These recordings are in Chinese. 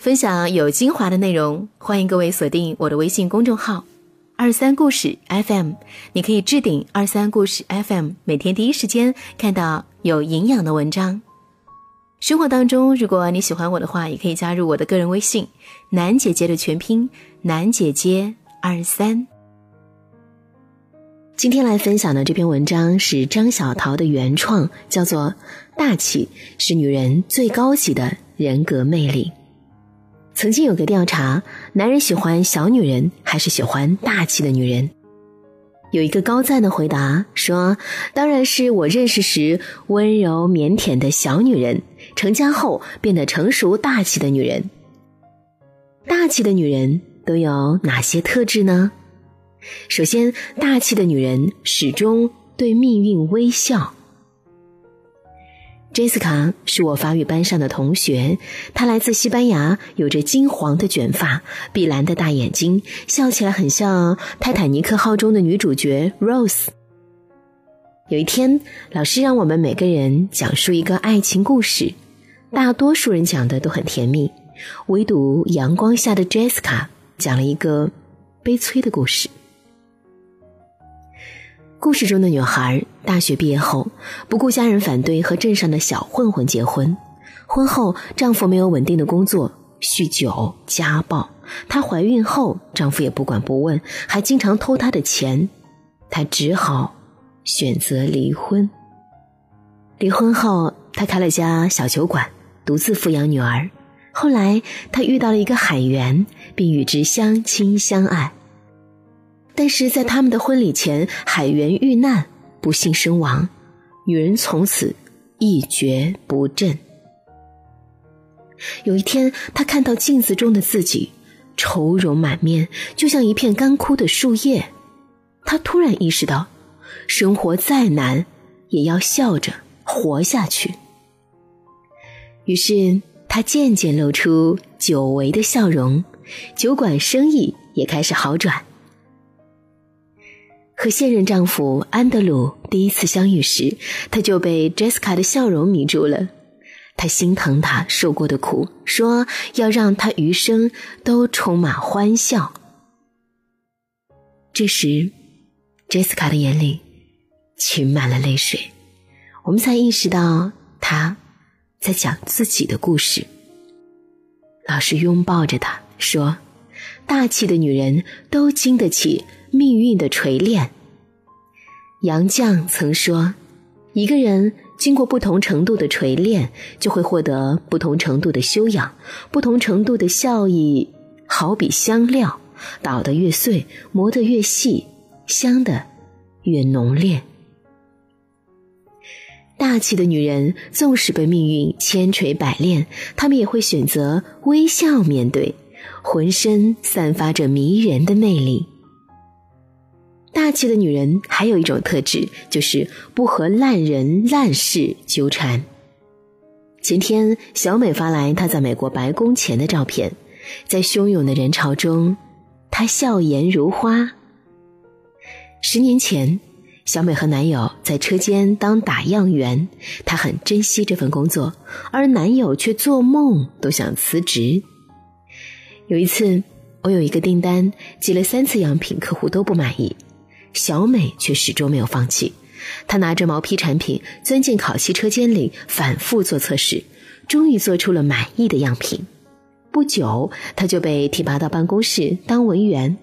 分享有精华的内容，欢迎各位锁定我的微信公众号“二三故事 FM”。你可以置顶“二三故事 FM”，每天第一时间看到有营养的文章。生活当中，如果你喜欢我的话，也可以加入我的个人微信“楠姐姐”的全拼“楠姐姐二三”。今天来分享的这篇文章是张小桃的原创，叫做《大气是女人最高级的人格魅力》。曾经有个调查，男人喜欢小女人还是喜欢大气的女人？有一个高赞的回答说：“当然是我认识时温柔腼腆的小女人，成家后变得成熟大气的女人。”大气的女人都有哪些特质呢？首先，大气的女人始终对命运微笑。杰斯卡是我法语班上的同学，她来自西班牙，有着金黄的卷发、碧蓝的大眼睛，笑起来很像《泰坦尼克号》中的女主角 Rose。有一天，老师让我们每个人讲述一个爱情故事，大多数人讲的都很甜蜜，唯独阳光下的 Jessica 讲了一个悲催的故事。故事中的女孩大学毕业后，不顾家人反对，和镇上的小混混结婚。婚后，丈夫没有稳定的工作，酗酒、家暴。她怀孕后，丈夫也不管不问，还经常偷她的钱。她只好选择离婚。离婚后，她开了家小酒馆，独自抚养女儿。后来，她遇到了一个海员，并与之相亲相爱。但是在他们的婚礼前，海员遇难，不幸身亡，女人从此一蹶不振。有一天，她看到镜子中的自己，愁容满面，就像一片干枯的树叶。她突然意识到，生活再难，也要笑着活下去。于是，她渐渐露出久违的笑容，酒馆生意也开始好转。和现任丈夫安德鲁第一次相遇时，他就被 Jessica 的笑容迷住了。他心疼她受过的苦，说要让她余生都充满欢笑。这时，Jessica 的眼里噙满了泪水，我们才意识到她在讲自己的故事。老师拥抱着她说：“大气的女人都经得起。”命运的锤炼。杨绛曾说：“一个人经过不同程度的锤炼，就会获得不同程度的修养。不同程度的效益，好比香料，捣得越碎，磨得越细，香的越浓烈。”大气的女人，纵使被命运千锤百炼，她们也会选择微笑面对，浑身散发着迷人的魅力。大气的女人还有一种特质，就是不和烂人烂事纠缠。前天，小美发来她在美国白宫前的照片，在汹涌的人潮中，她笑颜如花。十年前，小美和男友在车间当打样员，她很珍惜这份工作，而男友却做梦都想辞职。有一次，我有一个订单，寄了三次样品，客户都不满意。小美却始终没有放弃，她拿着毛坯产品钻进烤漆车间里，反复做测试，终于做出了满意的样品。不久，她就被提拔到办公室当文员。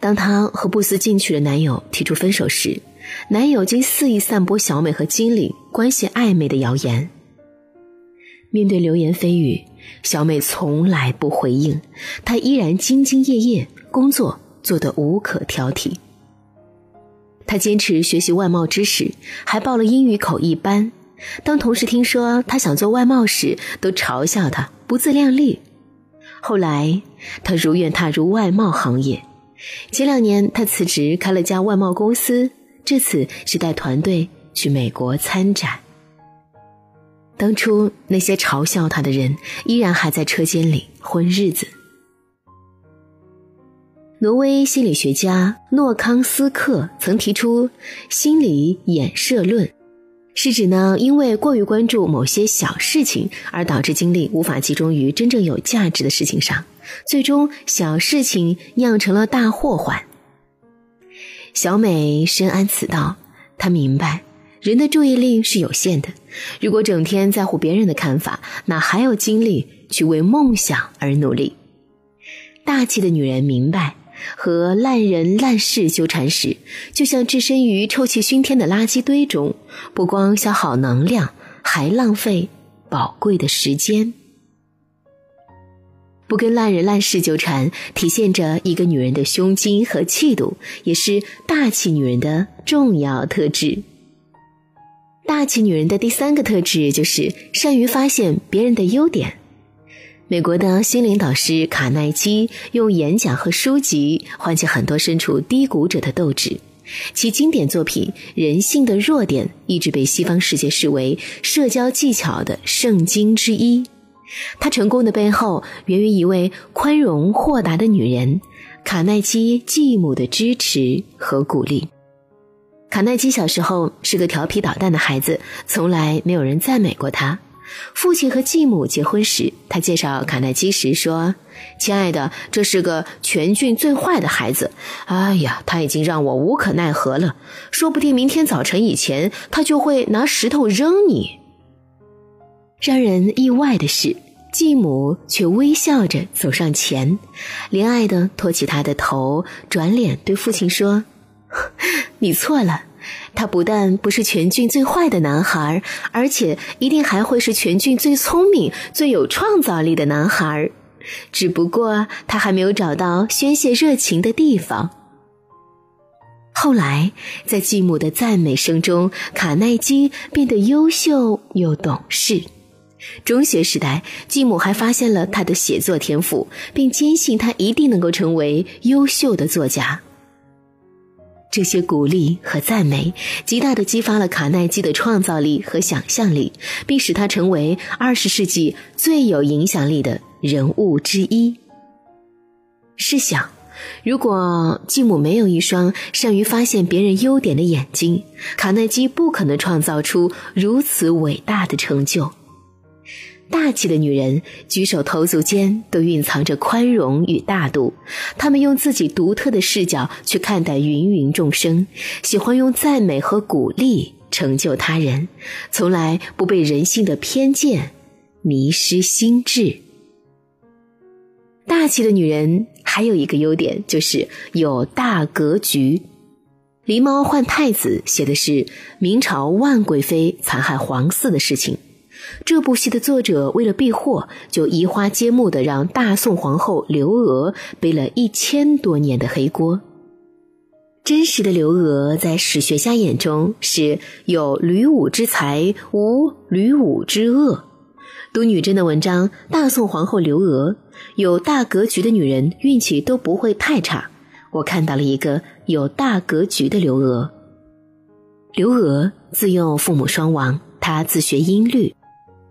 当她和不思进取的男友提出分手时，男友竟肆意散播小美和经理关系暧昧的谣言。面对流言蜚语，小美从来不回应，她依然兢兢业业，工作做得无可挑剔。他坚持学习外贸知识，还报了英语口译班。当同事听说他想做外贸时，都嘲笑他不自量力。后来，他如愿踏入外贸行业。前两年，他辞职开了家外贸公司，这次是带团队去美国参展。当初那些嘲笑他的人，依然还在车间里混日子。挪威心理学家诺康斯克曾提出心理衍射论，是指呢，因为过于关注某些小事情，而导致精力无法集中于真正有价值的事情上，最终小事情酿成了大祸患。小美深谙此道，她明白人的注意力是有限的，如果整天在乎别人的看法，哪还有精力去为梦想而努力？大气的女人明白。和烂人烂事纠缠时，就像置身于臭气熏天的垃圾堆中，不光消耗能量，还浪费宝贵的时间。不跟烂人烂事纠缠，体现着一个女人的胸襟和气度，也是大气女人的重要特质。大气女人的第三个特质就是善于发现别人的优点。美国的心灵导师卡耐基用演讲和书籍唤起很多身处低谷者的斗志，其经典作品《人性的弱点》一直被西方世界视为社交技巧的圣经之一。他成功的背后源于一位宽容豁达的女人——卡耐基继母的支持和鼓励。卡耐基小时候是个调皮捣蛋的孩子，从来没有人赞美过他。父亲和继母结婚时，他介绍卡耐基时说：“亲爱的，这是个全郡最坏的孩子。哎呀，他已经让我无可奈何了。说不定明天早晨以前，他就会拿石头扔你。”让人意外的是，继母却微笑着走上前，怜爱的托起他的头，转脸对父亲说：“ 你错了。”他不但不是全郡最坏的男孩，而且一定还会是全郡最聪明、最有创造力的男孩。只不过他还没有找到宣泄热情的地方。后来，在继母的赞美声中，卡耐基变得优秀又懂事。中学时代，继母还发现了他的写作天赋，并坚信他一定能够成为优秀的作家。这些鼓励和赞美，极大的激发了卡耐基的创造力和想象力，并使他成为二十世纪最有影响力的人物之一。试想，如果继母没有一双善于发现别人优点的眼睛，卡耐基不可能创造出如此伟大的成就。大气的女人举手投足间都蕴藏着宽容与大度，她们用自己独特的视角去看待芸芸众生，喜欢用赞美和鼓励成就他人，从来不被人性的偏见迷失心智。大气的女人还有一个优点，就是有大格局。《狸猫换太子》写的是明朝万贵妃残害皇嗣的事情。这部戏的作者为了避祸，就移花接木的让大宋皇后刘娥背了一千多年的黑锅。真实的刘娥在史学家眼中是有吕武之才，无吕武之恶。读女真的文章，大宋皇后刘娥有大格局的女人运气都不会太差。我看到了一个有大格局的刘娥。刘娥自幼父母双亡，她自学音律。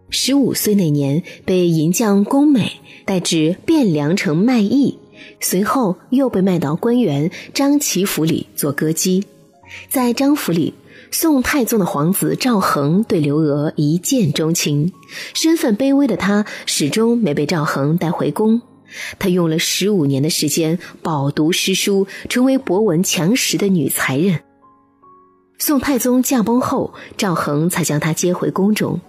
十五岁那年，被银匠龚美带至汴梁城卖艺，随后又被卖到官员张齐府里做歌姬。在张府里，宋太宗的皇子赵恒对刘娥一见钟情，身份卑微的他始终没被赵恒带回宫。他用了十五年的时间饱读诗书，成为博闻强识的女才人。宋太宗驾崩后，赵恒才将她接回宫中。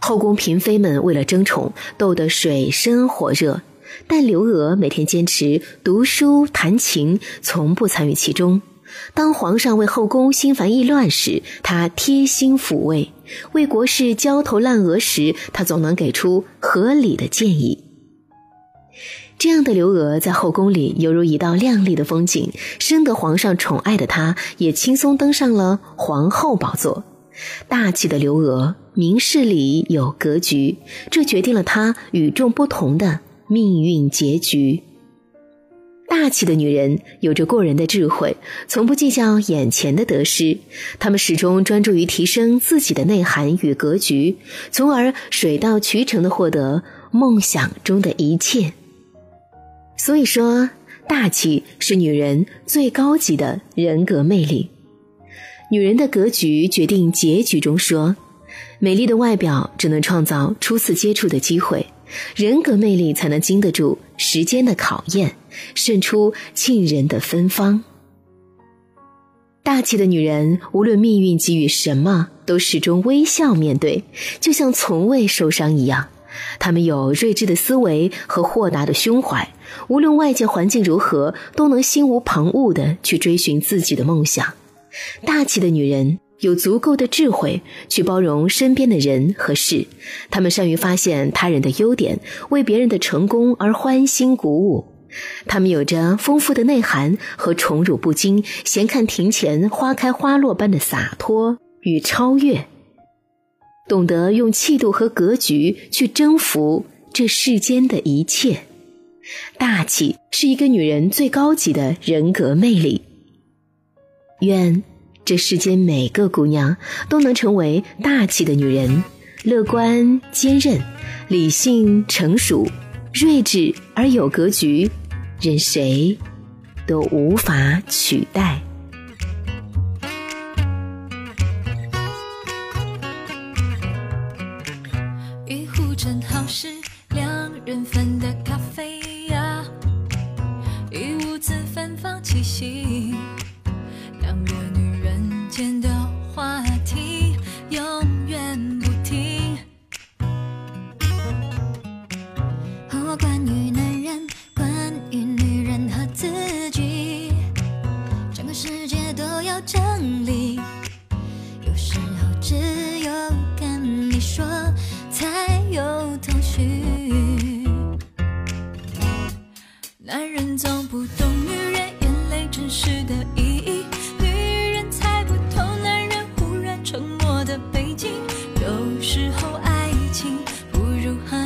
后宫嫔妃们为了争宠，斗得水深火热，但刘娥每天坚持读书弹琴，从不参与其中。当皇上为后宫心烦意乱时，她贴心抚慰；为国事焦头烂额时，她总能给出合理的建议。这样的刘娥在后宫里犹如一道亮丽的风景，深得皇上宠爱的她，也轻松登上了皇后宝座。大气的刘娥，明事理有格局，这决定了她与众不同的命运结局。大气的女人有着过人的智慧，从不计较眼前的得失，她们始终专注于提升自己的内涵与格局，从而水到渠成的获得梦想中的一切。所以说，大气是女人最高级的人格魅力。女人的格局决定结局中说，美丽的外表只能创造初次接触的机会，人格魅力才能经得住时间的考验，胜出沁人的芬芳。大气的女人，无论命运给予什么，都始终微笑面对，就像从未受伤一样。她们有睿智的思维和豁达的胸怀，无论外界环境如何，都能心无旁骛地去追寻自己的梦想。大气的女人有足够的智慧去包容身边的人和事，她们善于发现他人的优点，为别人的成功而欢欣鼓舞。她们有着丰富的内涵和宠辱不惊、闲看庭前花开花落般的洒脱与超越，懂得用气度和格局去征服这世间的一切。大气是一个女人最高级的人格魅力。愿这世间每个姑娘都能成为大气的女人，乐观坚韧、理性成熟、睿智而有格局。任谁都无法取代。关于男人，关于女人和自己，整个世界都要整理。有时候只有跟你说才有头绪。男人总不懂女人眼泪真实的意义，女人猜不透男人忽然沉默的背景。有时候爱情不如和。